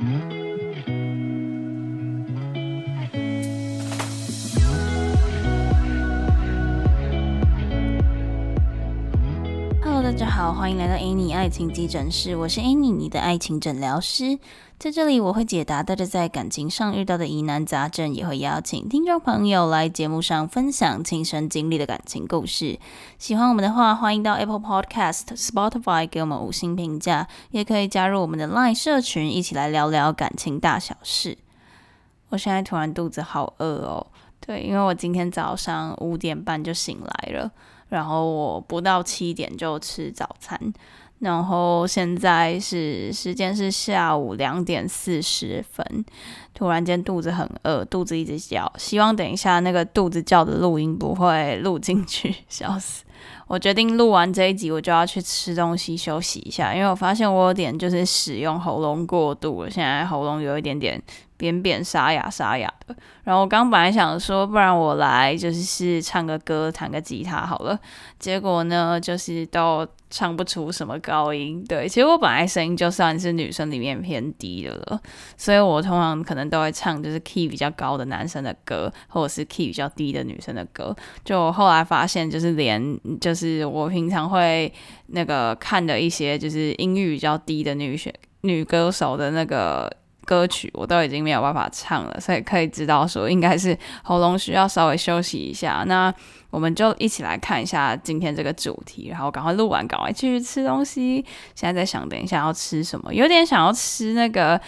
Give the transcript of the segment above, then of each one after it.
大大家好，欢迎来到 Annie 爱情急诊室，我是 Annie，你的爱情诊疗师。在这里，我会解答大家在感情上遇到的疑难杂症，也会邀请听众朋友来节目上分享亲身经历的感情故事。喜欢我们的话，欢迎到 Apple Podcast、Spotify 给我们五星评价，也可以加入我们的 Line 社群，一起来聊聊感情大小事。我现在突然肚子好饿哦，对，因为我今天早上五点半就醒来了。然后我不到七点就吃早餐，然后现在是时间是下午两点四十分，突然间肚子很饿，肚子一直叫，希望等一下那个肚子叫的录音不会录进去，笑死。我决定录完这一集，我就要去吃东西休息一下，因为我发现我有点就是使用喉咙过度了，现在喉咙有一点点扁扁沙哑沙哑的。然后我刚本来想说，不然我来就是唱个歌，弹个吉他好了，结果呢，就是都唱不出什么高音。对，其实我本来声音就算是女生里面偏低的了，所以我通常可能都会唱就是 key 比较高的男生的歌，或者是 key 比较低的女生的歌。就我后来发现，就是连就是是我平常会那个看的一些就是音域比较低的女选女歌手的那个。歌曲我都已经没有办法唱了，所以可以知道说应该是喉咙需要稍微休息一下。那我们就一起来看一下今天这个主题，然后赶快录完，赶快继续吃东西。现在在想，等一下要吃什么，有点想要吃那个。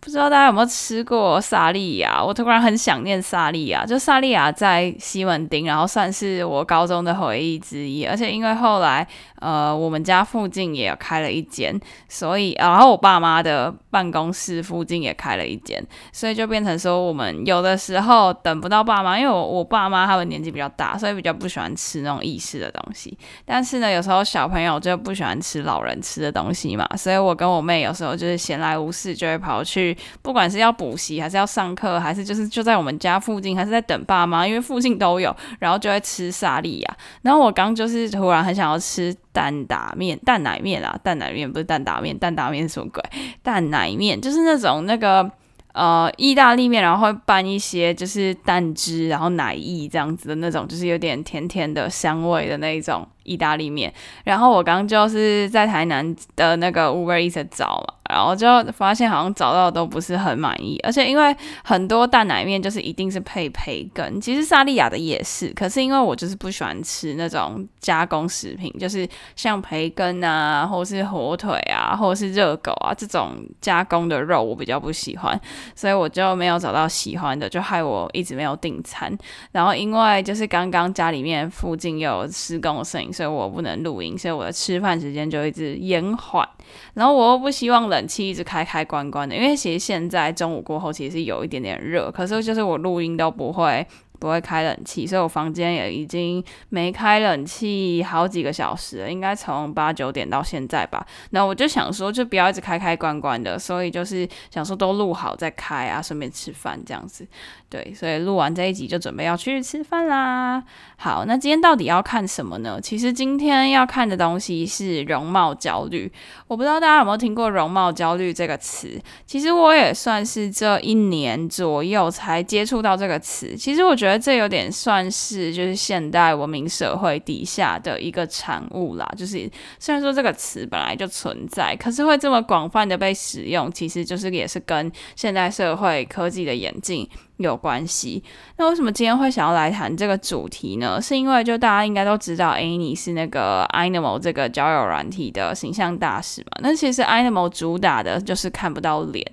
不知道大家有没有吃过萨莉亚？我突然很想念萨莉亚。就萨莉亚在西门町，然后算是我高中的回忆之一。而且因为后来，呃，我们家附近也开了一间，所以，然后我爸妈的办公室附近也开了一间，所以就变成说，我们有的时候等不到爸妈，因为我我爸妈他们年纪比较大，所以比较不喜欢吃那种意式的东西。但是呢，有时候小朋友就不喜欢吃老人吃的东西嘛，所以我跟我妹有时候就是闲来无事就会跑去。不管是要补习，还是要上课，还是就是就在我们家附近，还是在等爸妈，因为附近都有，然后就会吃萨莉亚。然后我刚就是突然很想要吃蛋打面、蛋奶面啊，蛋奶面不是蛋打面，蛋打面是什么鬼？蛋奶面就是那种那个呃意大利面，然后会拌一些就是蛋汁，然后奶意这样子的那种，就是有点甜甜的香味的那一种意大利面。然后我刚就是在台南的那个 Uber Eats 找嘛。然后就发现好像找到都不是很满意，而且因为很多蛋奶面就是一定是配培根，其实萨莉亚的也是，可是因为我就是不喜欢吃那种加工食品，就是像培根啊，或者是火腿啊，或者是热狗啊这种加工的肉，我比较不喜欢，所以我就没有找到喜欢的，就害我一直没有订餐。然后因为就是刚刚家里面附近有施工的声音，所以我不能录音，所以我的吃饭时间就一直延缓。然后我又不希望冷气一直开开关关的，因为其实现在中午过后其实是有一点点热，可是就是我录音都不会。不会开冷气，所以我房间也已经没开冷气好几个小时了，应该从八九点到现在吧。那我就想说，就不要一直开开关关的，所以就是想说都录好再开啊，顺便吃饭这样子。对，所以录完这一集就准备要去吃饭啦。好，那今天到底要看什么呢？其实今天要看的东西是容貌焦虑。我不知道大家有没有听过容貌焦虑这个词。其实我也算是这一年左右才接触到这个词。其实我觉得。这有点算是就是现代文明社会底下的一个产物啦。就是虽然说这个词本来就存在，可是会这么广泛的被使用，其实就是也是跟现代社会科技的演进有关系。那为什么今天会想要来谈这个主题呢？是因为就大家应该都知道，Annie 是那个 Animal 这个交友软体的形象大使嘛。那其实 Animal 主打的就是看不到脸，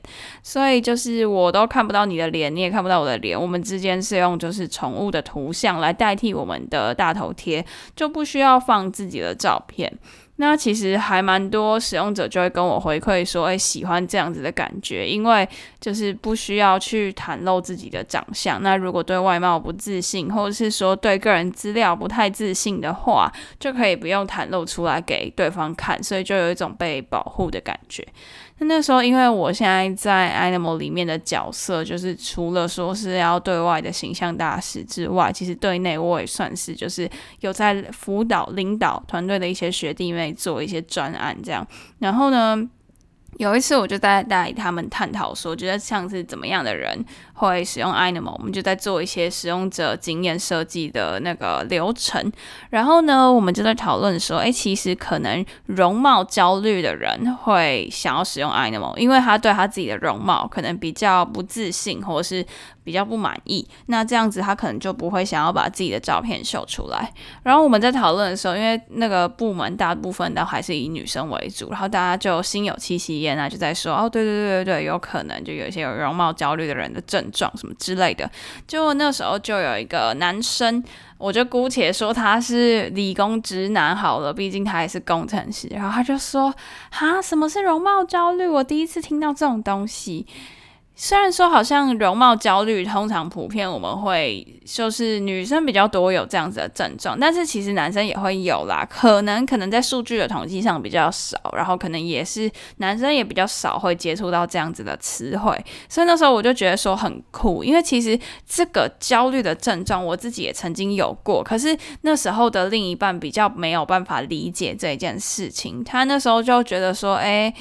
所以就是我都看不到你的脸，你也看不到我的脸。我们之间是用就是宠物的图像来代替我们的大头贴，就不需要放自己的照片。那其实还蛮多使用者就会跟我回馈说，哎，喜欢这样子的感觉，因为就是不需要去袒露自己的长相。那如果对外貌不自信，或者是说对个人资料不太自信的话，就可以不用袒露出来给对方看，所以就有一种被保护的感觉。那那时候，因为我现在在 Animal 里面的角色，就是除了说是要对外的形象大使之外，其实对内我也算是就是有在辅导、领导团队的一些学弟妹做一些专案这样。然后呢，有一次，我就在带他们探讨说，觉得像是怎么样的人会使用 Animal，我们就在做一些使用者经验设计的那个流程。然后呢，我们就在讨论说，诶，其实可能容貌焦虑的人会想要使用 Animal，因为他对他自己的容貌可能比较不自信，或者是比较不满意。那这样子，他可能就不会想要把自己的照片秀出来。然后我们在讨论的时候，因为那个部门大部分都还是以女生为主，然后大家就心有戚戚。焉啊就在说哦，对对对对对，有可能就有一些有容貌焦虑的人的症状什么之类的。就那时候就有一个男生，我就姑且说他是理工直男好了，毕竟他也是工程师。然后他就说：“哈，什么是容貌焦虑？我第一次听到这种东西。”虽然说好像容貌焦虑通常普遍我们会就是女生比较多有这样子的症状，但是其实男生也会有啦，可能可能在数据的统计上比较少，然后可能也是男生也比较少会接触到这样子的词汇，所以那时候我就觉得说很酷，因为其实这个焦虑的症状我自己也曾经有过，可是那时候的另一半比较没有办法理解这件事情，他那时候就觉得说，哎。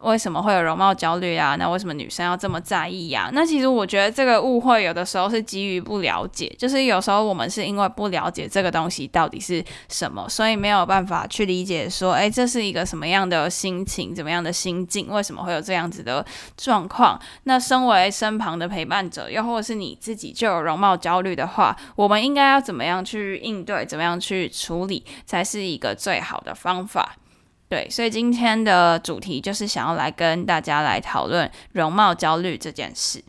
为什么会有容貌焦虑啊？那为什么女生要这么在意呀？那其实我觉得这个误会有的时候是基于不了解，就是有时候我们是因为不了解这个东西到底是什么，所以没有办法去理解说，诶，这是一个什么样的心情，怎么样的心境，为什么会有这样子的状况？那身为身旁的陪伴者，又或者是你自己就有容貌焦虑的话，我们应该要怎么样去应对，怎么样去处理，才是一个最好的方法。对，所以今天的主题就是想要来跟大家来讨论容貌焦虑这件事。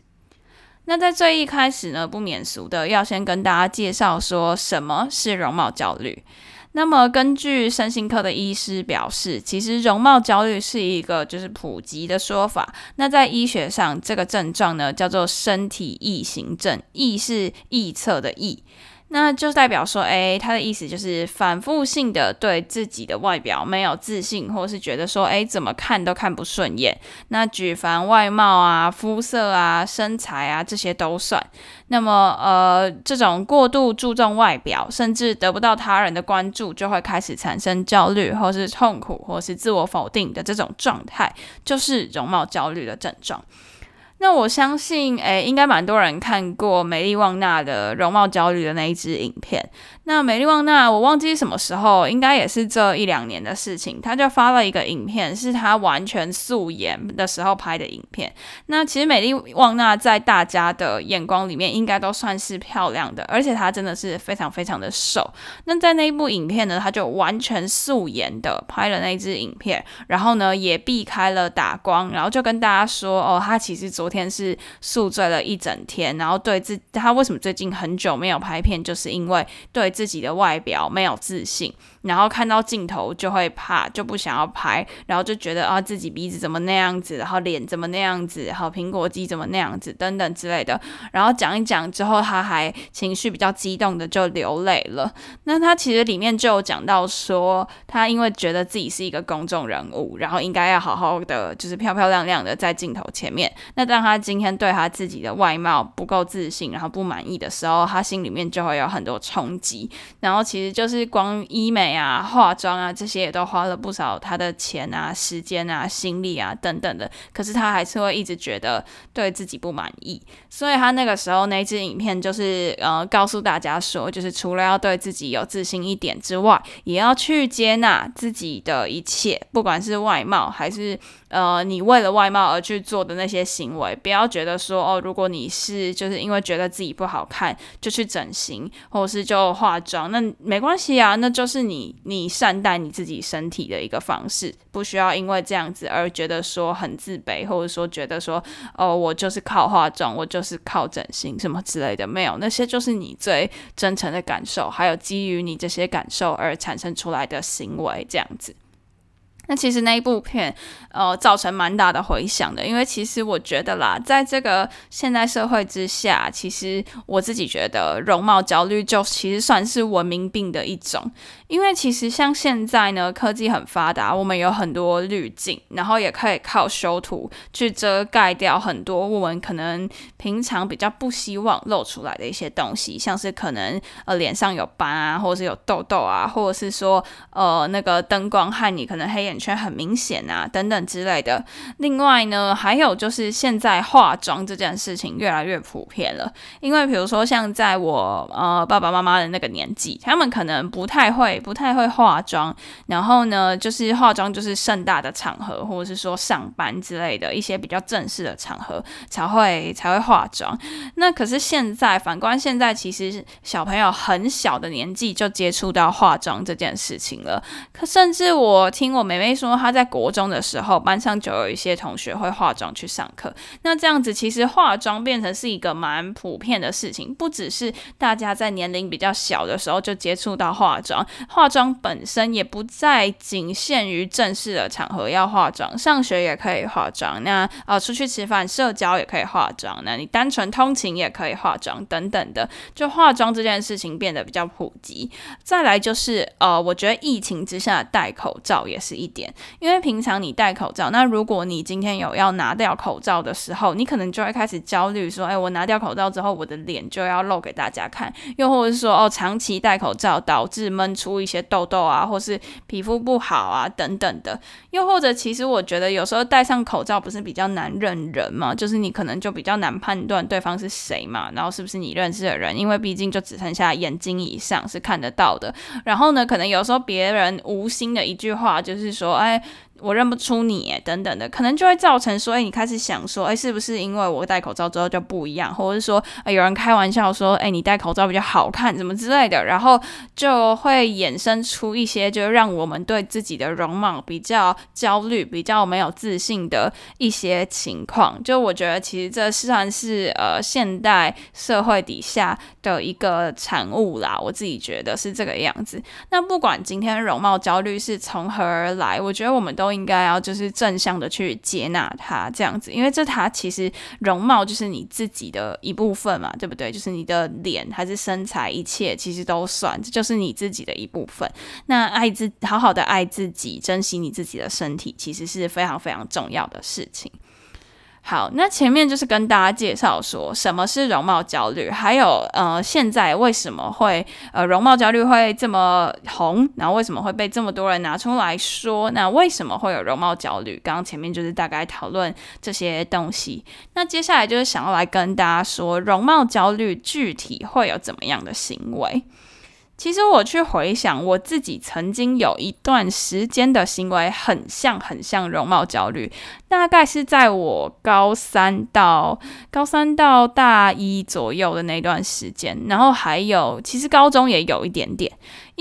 那在最一开始呢，不免俗的要先跟大家介绍说什么是容貌焦虑。那么根据身心科的医师表示，其实容貌焦虑是一个就是普及的说法。那在医学上，这个症状呢叫做身体异形症，异是臆测的异。那就代表说，诶，他的意思就是反复性的对自己的外表没有自信，或是觉得说，诶，怎么看都看不顺眼。那举凡外貌啊、肤色啊、身材啊这些都算。那么，呃，这种过度注重外表，甚至得不到他人的关注，就会开始产生焦虑，或是痛苦，或是自我否定的这种状态，就是容貌焦虑的症状。那我相信，诶，应该蛮多人看过美丽旺娜的容貌焦虑的那一支影片。那美丽旺娜，我忘记什么时候，应该也是这一两年的事情，她就发了一个影片，是她完全素颜的时候拍的影片。那其实美丽旺娜在大家的眼光里面，应该都算是漂亮的，而且她真的是非常非常的瘦。那在那一部影片呢，她就完全素颜的拍了那一支影片，然后呢也避开了打光，然后就跟大家说，哦，她其实昨天是宿醉了一整天，然后对自他为什么最近很久没有拍片，就是因为对。自己的外表没有自信，然后看到镜头就会怕，就不想要拍，然后就觉得啊自己鼻子怎么那样子，然后脸怎么那样子，然后苹果肌怎么那样子等等之类的。然后讲一讲之后，他还情绪比较激动的就流泪了。那他其实里面就有讲到说，他因为觉得自己是一个公众人物，然后应该要好好的就是漂漂亮亮的在镜头前面。那当他今天对他自己的外貌不够自信，然后不满意的时候，他心里面就会有很多冲击。然后其实就是光医美呀、化妆啊这些也都花了不少他的钱啊、时间啊、心力啊等等的。可是他还是会一直觉得对自己不满意，所以他那个时候那支影片就是呃告诉大家说，就是除了要对自己有自信一点之外，也要去接纳自己的一切，不管是外貌还是。呃，你为了外貌而去做的那些行为，不要觉得说哦，如果你是就是因为觉得自己不好看就去整形，或者是就化妆，那没关系啊，那就是你你善待你自己身体的一个方式，不需要因为这样子而觉得说很自卑，或者说觉得说哦，我就是靠化妆，我就是靠整形什么之类的，没有，那些就是你最真诚的感受，还有基于你这些感受而产生出来的行为，这样子。那其实那一部片，呃，造成蛮大的回响的，因为其实我觉得啦，在这个现代社会之下，其实我自己觉得容貌焦虑就其实算是文明病的一种。因为其实像现在呢，科技很发达，我们有很多滤镜，然后也可以靠修图去遮盖掉很多我们可能平常比较不希望露出来的一些东西，像是可能呃脸上有斑啊，或者是有痘痘啊，或者是说呃那个灯光害你可能黑眼圈很明显啊等等之类的。另外呢，还有就是现在化妆这件事情越来越普遍了，因为比如说像在我呃爸爸妈妈的那个年纪，他们可能不太会。不太会化妆，然后呢，就是化妆就是盛大的场合，或者是说上班之类的一些比较正式的场合才会才会化妆。那可是现在反观现在，其实小朋友很小的年纪就接触到化妆这件事情了。可甚至我听我妹妹说，她在国中的时候，班上就有一些同学会化妆去上课。那这样子，其实化妆变成是一个蛮普遍的事情，不只是大家在年龄比较小的时候就接触到化妆。化妆本身也不再仅限于正式的场合要化妆，上学也可以化妆，那呃出去吃饭社交也可以化妆，那你单纯通勤也可以化妆等等的，就化妆这件事情变得比较普及。再来就是呃，我觉得疫情之下戴口罩也是一点，因为平常你戴口罩，那如果你今天有要拿掉口罩的时候，你可能就会开始焦虑，说，哎，我拿掉口罩之后，我的脸就要露给大家看，又或者是说，哦，长期戴口罩导致闷出。一些痘痘啊，或是皮肤不好啊，等等的，又或者，其实我觉得有时候戴上口罩不是比较难认人嘛，就是你可能就比较难判断对方是谁嘛，然后是不是你认识的人，因为毕竟就只剩下眼睛以上是看得到的。然后呢，可能有时候别人无心的一句话，就是说，哎。我认不出你，等等的，可能就会造成说，诶，你开始想说，哎，是不是因为我戴口罩之后就不一样，或者是说，有人开玩笑说，哎，你戴口罩比较好看，怎么之类的，然后就会衍生出一些，就让我们对自己的容貌比较焦虑、比较没有自信的一些情况。就我觉得，其实这算是呃现代社会底下的一个产物啦。我自己觉得是这个样子。那不管今天容貌焦虑是从何而来，我觉得我们都。应该要就是正向的去接纳他，这样子，因为这他其实容貌就是你自己的一部分嘛，对不对？就是你的脸还是身材，一切其实都算，这就是你自己的一部分。那爱自，好好的爱自己，珍惜你自己的身体，其实是非常非常重要的事情。好，那前面就是跟大家介绍说什么是容貌焦虑，还有呃，现在为什么会呃容貌焦虑会这么红，然后为什么会被这么多人拿出来说？那为什么会有容貌焦虑？刚刚前面就是大概讨论这些东西。那接下来就是想要来跟大家说，容貌焦虑具体会有怎么样的行为？其实我去回想我自己曾经有一段时间的行为，很像很像容貌焦虑，大概是在我高三到高三到大一左右的那段时间，然后还有其实高中也有一点点。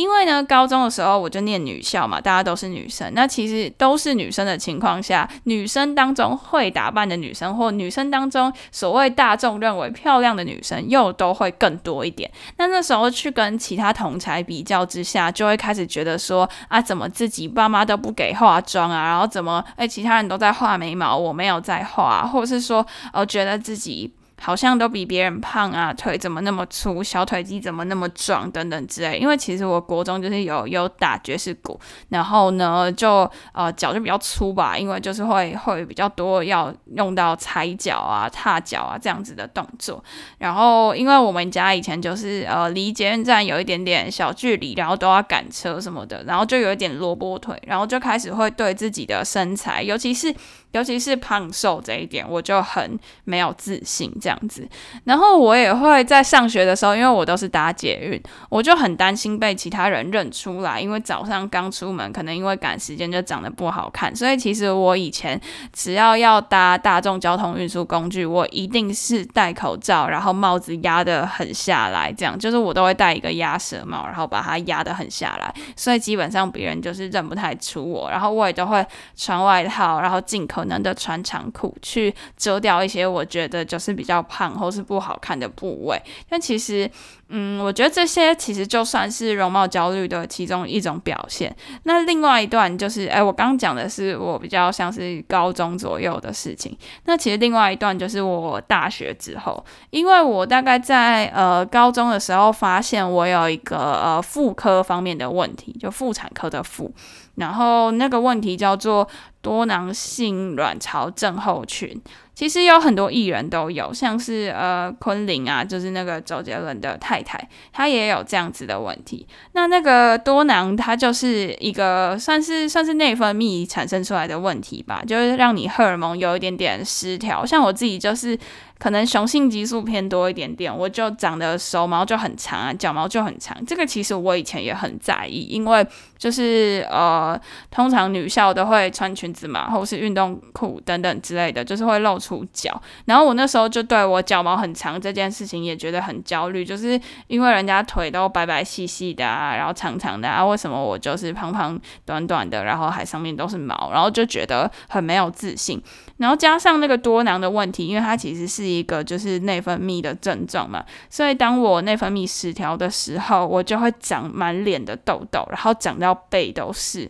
因为呢，高中的时候我就念女校嘛，大家都是女生。那其实都是女生的情况下，女生当中会打扮的女生，或女生当中所谓大众认为漂亮的女生，又都会更多一点。那那时候去跟其他同侪比较之下，就会开始觉得说啊，怎么自己爸妈都不给化妆啊？然后怎么哎，其他人都在画眉毛，我没有在画，或者是说，呃，觉得自己。好像都比别人胖啊，腿怎么那么粗，小腿肌怎么那么壮，等等之类。因为其实我国中就是有有打爵士鼓，然后呢就呃脚就比较粗吧，因为就是会会比较多要用到踩脚啊、踏脚啊这样子的动作。然后因为我们家以前就是呃离捷运站有一点点小距离，然后都要赶车什么的，然后就有一点萝卜腿，然后就开始会对自己的身材，尤其是。尤其是胖瘦这一点，我就很没有自信这样子。然后我也会在上学的时候，因为我都是搭捷运，我就很担心被其他人认出来。因为早上刚出门，可能因为赶时间就长得不好看。所以其实我以前只要要搭大众交通运输工具，我一定是戴口罩，然后帽子压得很下来，这样就是我都会戴一个鸭舌帽，然后把它压得很下来。所以基本上别人就是认不太出我。然后我也都会穿外套，然后进口。可能的穿长裤，去遮掉一些我觉得就是比较胖或是不好看的部位。但其实，嗯，我觉得这些其实就算是容貌焦虑的其中一种表现。那另外一段就是，哎，我刚刚讲的是我比较像是高中左右的事情。那其实另外一段就是我大学之后，因为我大概在呃高中的时候发现我有一个呃妇科方面的问题，就妇产科的妇。然后那个问题叫做多囊性卵巢症候群，其实有很多艺人都有，像是呃昆凌啊，就是那个周杰伦的太太，她也有这样子的问题。那那个多囊，它就是一个算是算是内分泌产生出来的问题吧，就是让你荷尔蒙有一点点失调。像我自己就是。可能雄性激素偏多一点点，我就长得手毛就很长啊，脚毛就很长。这个其实我以前也很在意，因为就是呃，通常女校都会穿裙子嘛，或是运动裤等等之类的，就是会露出脚。然后我那时候就对我脚毛很长这件事情也觉得很焦虑，就是因为人家腿都白白细细的啊，然后长长的啊，为什么我就是胖胖短短的，然后还上面都是毛，然后就觉得很没有自信。然后加上那个多囊的问题，因为它其实是一个就是内分泌的症状嘛，所以当我内分泌失调的时候，我就会长满脸的痘痘，然后长到背都是。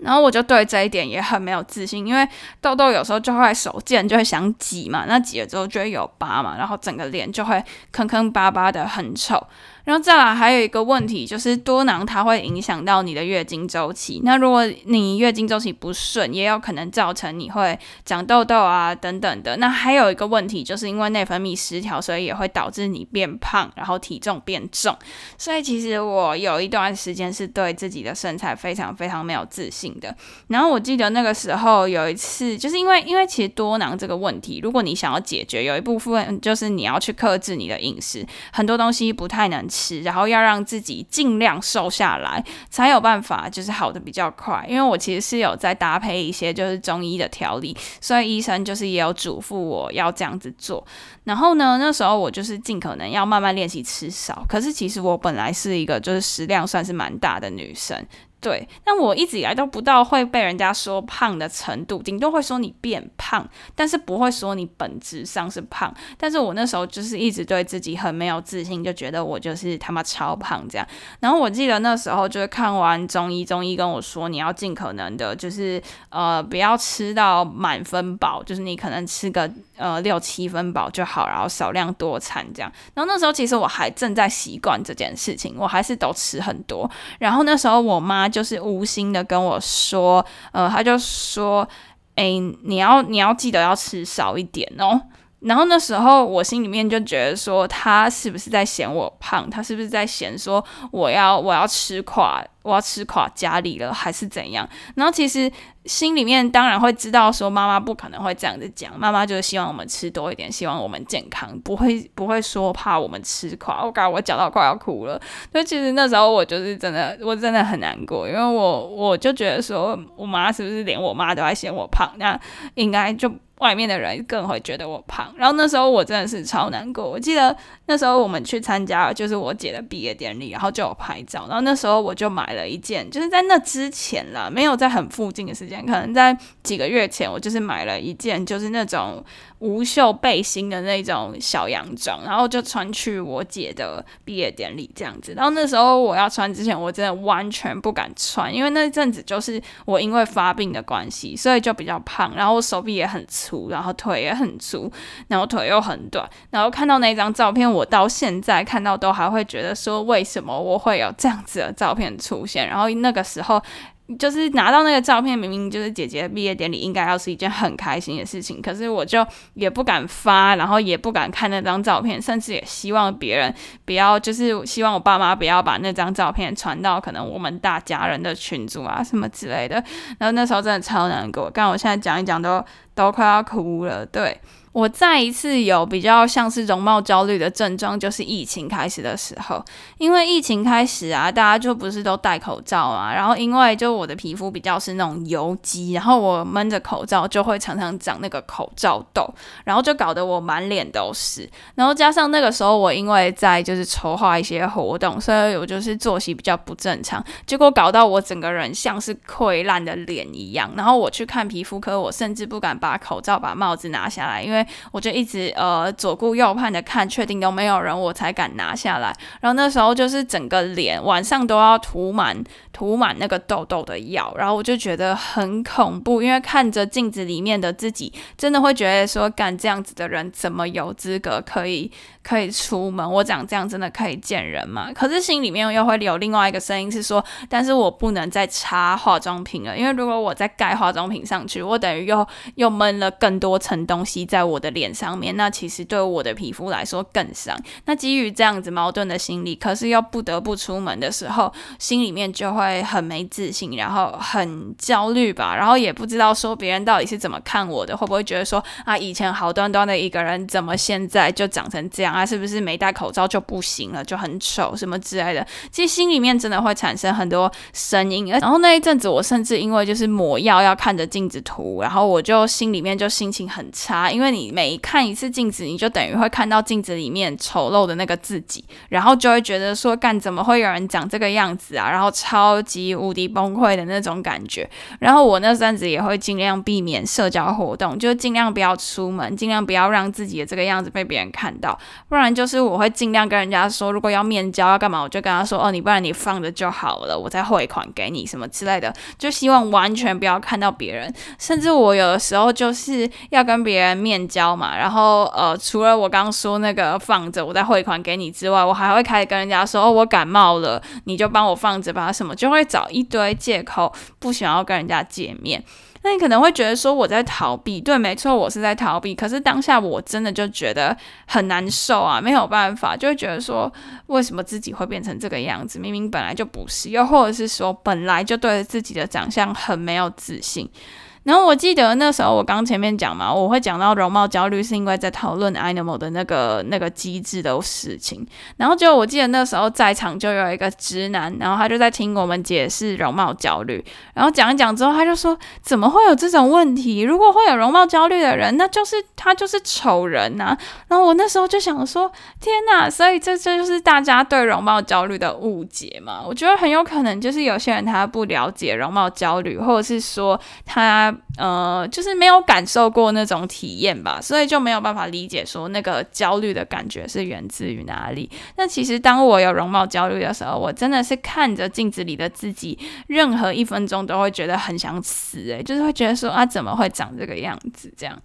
然后我就对这一点也很没有自信，因为痘痘有时候就会手贱，就会想挤嘛，那挤了之后就会有疤嘛，然后整个脸就会坑坑巴巴的，很丑。然后再来还有一个问题，就是多囊它会影响到你的月经周期。那如果你月经周期不顺，也有可能造成你会长痘痘啊等等的。那还有一个问题，就是因为内分泌失调，所以也会导致你变胖，然后体重变重。所以其实我有一段时间是对自己的身材非常非常没有自信的。然后我记得那个时候有一次，就是因为因为其实多囊这个问题，如果你想要解决，有一部分就是你要去克制你的饮食，很多东西不太能。吃然后要让自己尽量瘦下来，才有办法就是好的比较快。因为我其实是有在搭配一些就是中医的调理，所以医生就是也有嘱咐我要这样子做。然后呢，那时候我就是尽可能要慢慢练习吃少。可是其实我本来是一个就是食量算是蛮大的女生。对，但我一直以来都不到会被人家说胖的程度，顶多会说你变胖，但是不会说你本质上是胖。但是我那时候就是一直对自己很没有自信，就觉得我就是他妈超胖这样。然后我记得那时候就是看完中医，中医跟我说，你要尽可能的，就是呃不要吃到满分饱，就是你可能吃个呃六七分饱就好，然后少量多餐这样。然后那时候其实我还正在习惯这件事情，我还是都吃很多。然后那时候我妈。就是无心的跟我说，呃，他就说，哎、你要你要记得要吃少一点哦。然后那时候我心里面就觉得说，他是不是在嫌我胖？他是不是在嫌说我要我要吃垮？我要吃垮家里了，还是怎样？然后其实心里面当然会知道，说妈妈不可能会这样子讲，妈妈就是希望我们吃多一点，希望我们健康，不会不会说怕我们吃垮。我感觉我讲到快要哭了。所以其实那时候我就是真的，我真的很难过，因为我我就觉得说，我妈是不是连我妈都在嫌我胖？那应该就。外面的人更会觉得我胖，然后那时候我真的是超难过。我记得那时候我们去参加就是我姐的毕业典礼，然后就有拍照，然后那时候我就买一件，就是在那之前了，没有在很附近的时间，可能在几个月前，我就是买了一件，就是那种。无袖背心的那种小洋装，然后就穿去我姐的毕业典礼这样子。然后那时候我要穿之前，我真的完全不敢穿，因为那阵子就是我因为发病的关系，所以就比较胖，然后手臂也很粗，然后腿也很粗，然后腿又很短。然后看到那张照片，我到现在看到都还会觉得说，为什么我会有这样子的照片出现？然后那个时候。就是拿到那个照片，明明就是姐姐毕业典礼，应该要是一件很开心的事情，可是我就也不敢发，然后也不敢看那张照片，甚至也希望别人不要，就是希望我爸妈不要把那张照片传到可能我们大家人的群组啊什么之类的。然后那时候真的超难过，刚我现在讲一讲都都快要哭了。对，我再一次有比较像是容貌焦虑的症状，就是疫情开始的时候，因为疫情开始啊，大家就不是都戴口罩嘛，然后因为就我的皮肤比较是那种油肌，然后我闷着口罩就会常常长那个口罩痘，然后就搞得我满脸都是，然后加上那个时候我因为在就是筹划一些活动，所以我就是作息比较不正常，结果搞到我整个人像是溃烂的脸一样，然后我去看皮肤科，我甚至不敢把口罩、把帽子拿下来，因为我就一直呃左顾右盼的看，确定都没有人，我才敢拿下来。然后那时候就是整个脸晚上都要涂满涂满那个痘痘的药，然后我就觉得很恐怖，因为看着镜子里面的自己，真的会觉得说，干这样子的人怎么有资格可以可以出门？我长这样真的可以见人吗？可是心里面又会有另外一个声音是说，但是我不能再擦化妆品了，因为如果我再盖化妆品上去，我等于又又闷了更多层东西在我我的脸上面，那其实对我的皮肤来说更伤。那基于这样子矛盾的心理，可是又不得不出门的时候，心里面就会很没自信，然后很焦虑吧，然后也不知道说别人到底是怎么看我的，会不会觉得说啊，以前好端端的一个人，怎么现在就长成这样啊？是不是没戴口罩就不行了，就很丑什么之类的？其实心里面真的会产生很多声音。然后那一阵子，我甚至因为就是抹药要看着镜子涂，然后我就心里面就心情很差，因为你每看一次镜子，你就等于会看到镜子里面丑陋的那个自己，然后就会觉得说，干怎么会有人长这个样子啊？然后超级无敌崩溃的那种感觉。然后我那阵子也会尽量避免社交活动，就尽量不要出门，尽量不要让自己的这个样子被别人看到。不然就是我会尽量跟人家说，如果要面交要干嘛，我就跟他说，哦，你不然你放着就好了，我再汇款给你什么之类的，就希望完全不要看到别人。甚至我有的时候就是要跟别人面交嘛，然后呃，除了我刚刚说那个放着我再汇款给你之外，我还会开始跟人家说，哦，我感冒了，你就帮我放着吧，什么就会找一堆借口，不想要跟人家见面。那你可能会觉得说我在逃避，对，没错，我是在逃避。可是当下我真的就觉得很难受啊，没有办法，就会觉得说为什么自己会变成这个样子？明明本来就不是，又或者是说本来就对自己的长相很没有自信。然后我记得那时候我刚前面讲嘛，我会讲到容貌焦虑是因为在讨论 Animal 的那个那个机制的事情。然后就我记得那时候在场就有一个直男，然后他就在听我们解释容貌焦虑。然后讲一讲之后，他就说：怎么会有这种问题？如果会有容貌焦虑的人，那就是他就是丑人呐。然后我那时候就想说：天呐，所以这这就是大家对容貌焦虑的误解嘛？我觉得很有可能就是有些人他不了解容貌焦虑，或者是说他。呃，就是没有感受过那种体验吧，所以就没有办法理解说那个焦虑的感觉是源自于哪里。那其实当我有容貌焦虑的时候，我真的是看着镜子里的自己，任何一分钟都会觉得很想死，诶，就是会觉得说啊，怎么会长这个样子这样。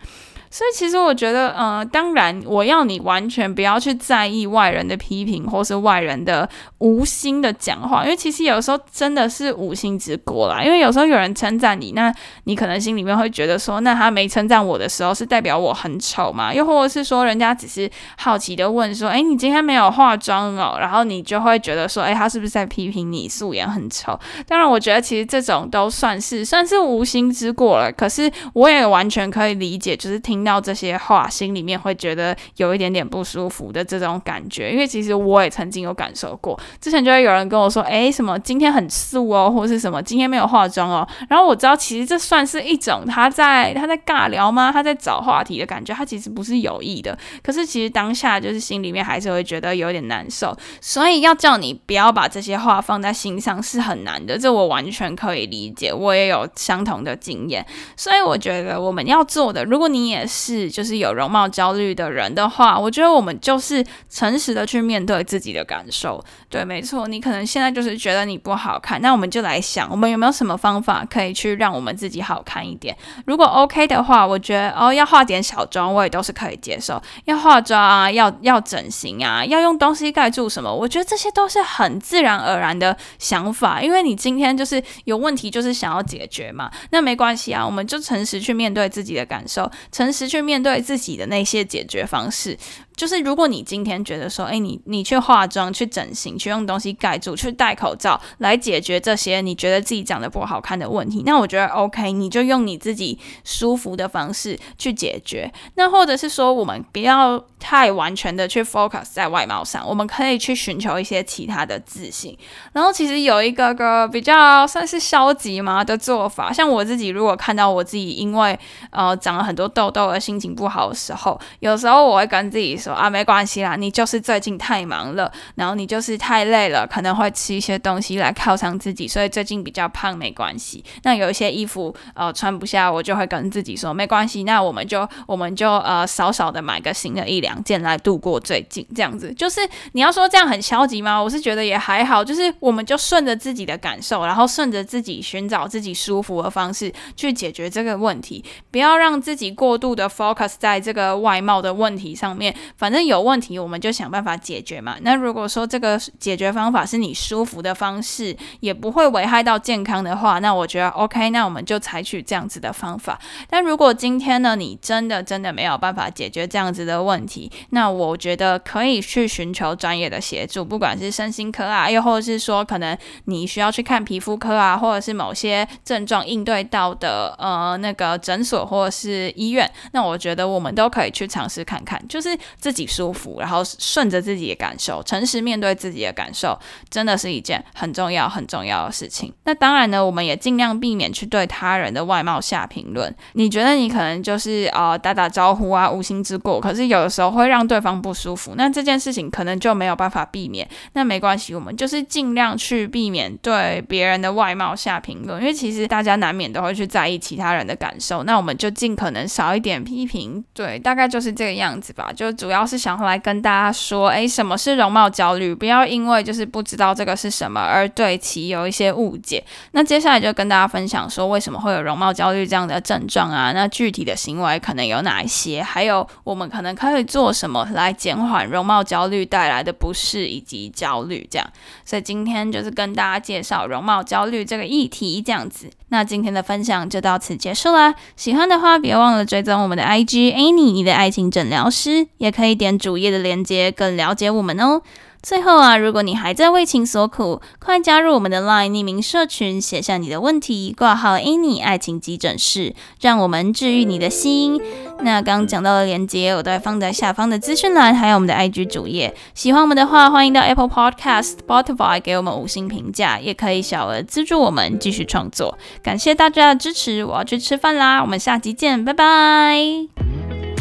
所以其实我觉得，呃，当然我要你完全不要去在意外人的批评或是外人的无心的讲话，因为其实有时候真的是无心之过啦。因为有时候有人称赞你，那你可能心里面会觉得说，那他没称赞我的时候是代表我很丑嘛？又或者是说，人家只是好奇的问说，诶，你今天没有化妆哦？然后你就会觉得说，诶，他是不是在批评你素颜很丑？当然，我觉得其实这种都算是算是无心之过了。可是我也完全可以理解，就是听。听到这些话，心里面会觉得有一点点不舒服的这种感觉，因为其实我也曾经有感受过。之前就会有人跟我说：“诶，什么今天很素哦，或是什么今天没有化妆哦。”然后我知道，其实这算是一种他在他在尬聊吗？他在找话题的感觉，他其实不是有意的。可是其实当下就是心里面还是会觉得有点难受，所以要叫你不要把这些话放在心上是很难的。这我完全可以理解，我也有相同的经验。所以我觉得我们要做的，如果你也是。就是有容貌焦虑的人的话，我觉得我们就是诚实的去面对自己的感受。对，没错，你可能现在就是觉得你不好看，那我们就来想，我们有没有什么方法可以去让我们自己好看一点？如果 OK 的话，我觉得哦，要化点小妆，我也都是可以接受。要化妆啊，要要整形啊，要用东西盖住什么？我觉得这些都是很自然而然的想法，因为你今天就是有问题，就是想要解决嘛。那没关系啊，我们就诚实去面对自己的感受，诚实。去面对自己的那些解决方式。就是如果你今天觉得说，哎，你你去化妆、去整形、去用东西盖住、去戴口罩来解决这些你觉得自己长得不好看的问题，那我觉得 OK，你就用你自己舒服的方式去解决。那或者是说，我们不要太完全的去 focus 在外貌上，我们可以去寻求一些其他的自信。然后其实有一个个比较算是消极嘛的做法，像我自己如果看到我自己因为呃长了很多痘痘而心情不好的时候，有时候我会跟自己说啊，没关系啦，你就是最近太忙了，然后你就是太累了，可能会吃一些东西来犒赏自己，所以最近比较胖没关系。那有一些衣服呃穿不下，我就会跟自己说没关系，那我们就 我们就呃少少的买个新的一两件来度过最近这样子。就是你要说这样很消极吗？我是觉得也还好，就是我们就顺着自己的感受，然后顺着自己寻找自己舒服的方式去解决这个问题，不要让自己过度的 focus 在这个外貌的问题上面。反正有问题我们就想办法解决嘛。那如果说这个解决方法是你舒服的方式，也不会危害到健康的话，那我觉得 OK，那我们就采取这样子的方法。但如果今天呢，你真的真的没有办法解决这样子的问题，那我觉得可以去寻求专业的协助，不管是身心科啊，又或者是说可能你需要去看皮肤科啊，或者是某些症状应对到的呃那个诊所或者是医院，那我觉得我们都可以去尝试看看，就是自己舒服，然后顺着自己的感受，诚实面对自己的感受，真的是一件很重要很重要的事情。那当然呢，我们也尽量避免去对他人的外貌下评论。你觉得你可能就是呃打打招呼啊，无心之过，可是有的时候会让对方不舒服，那这件事情可能就没有办法避免。那没关系，我们就是尽量去避免对别人的外貌下评论，因为其实大家难免都会去在意其他人的感受。那我们就尽可能少一点批评，对，大概就是这个样子吧。就主主要是想来跟大家说，哎，什么是容貌焦虑？不要因为就是不知道这个是什么而对其有一些误解。那接下来就跟大家分享说，为什么会有容貌焦虑这样的症状啊？那具体的行为可能有哪一些？还有我们可能可以做什么来减缓容貌焦虑带来的不适以及焦虑？这样，所以今天就是跟大家介绍容貌焦虑这个议题，这样子。那今天的分享就到此结束啦。喜欢的话，别忘了追踪我们的 IG Annie，你的爱情诊疗师，也可可以点主页的链接，更了解我们哦。最后啊，如果你还在为情所苦，快加入我们的 LINE 匿名社群，写下你的问题，挂号 Annie 爱情急诊室，让我们治愈你的心。那刚讲到的链接，我都会放在下方的资讯栏，还有我们的 IG 主页。喜欢我们的话，欢迎到 Apple Podcast、Spotify 给我们五星评价，也可以小额资助我们继续创作。感谢大家的支持，我要去吃饭啦，我们下集见，拜拜。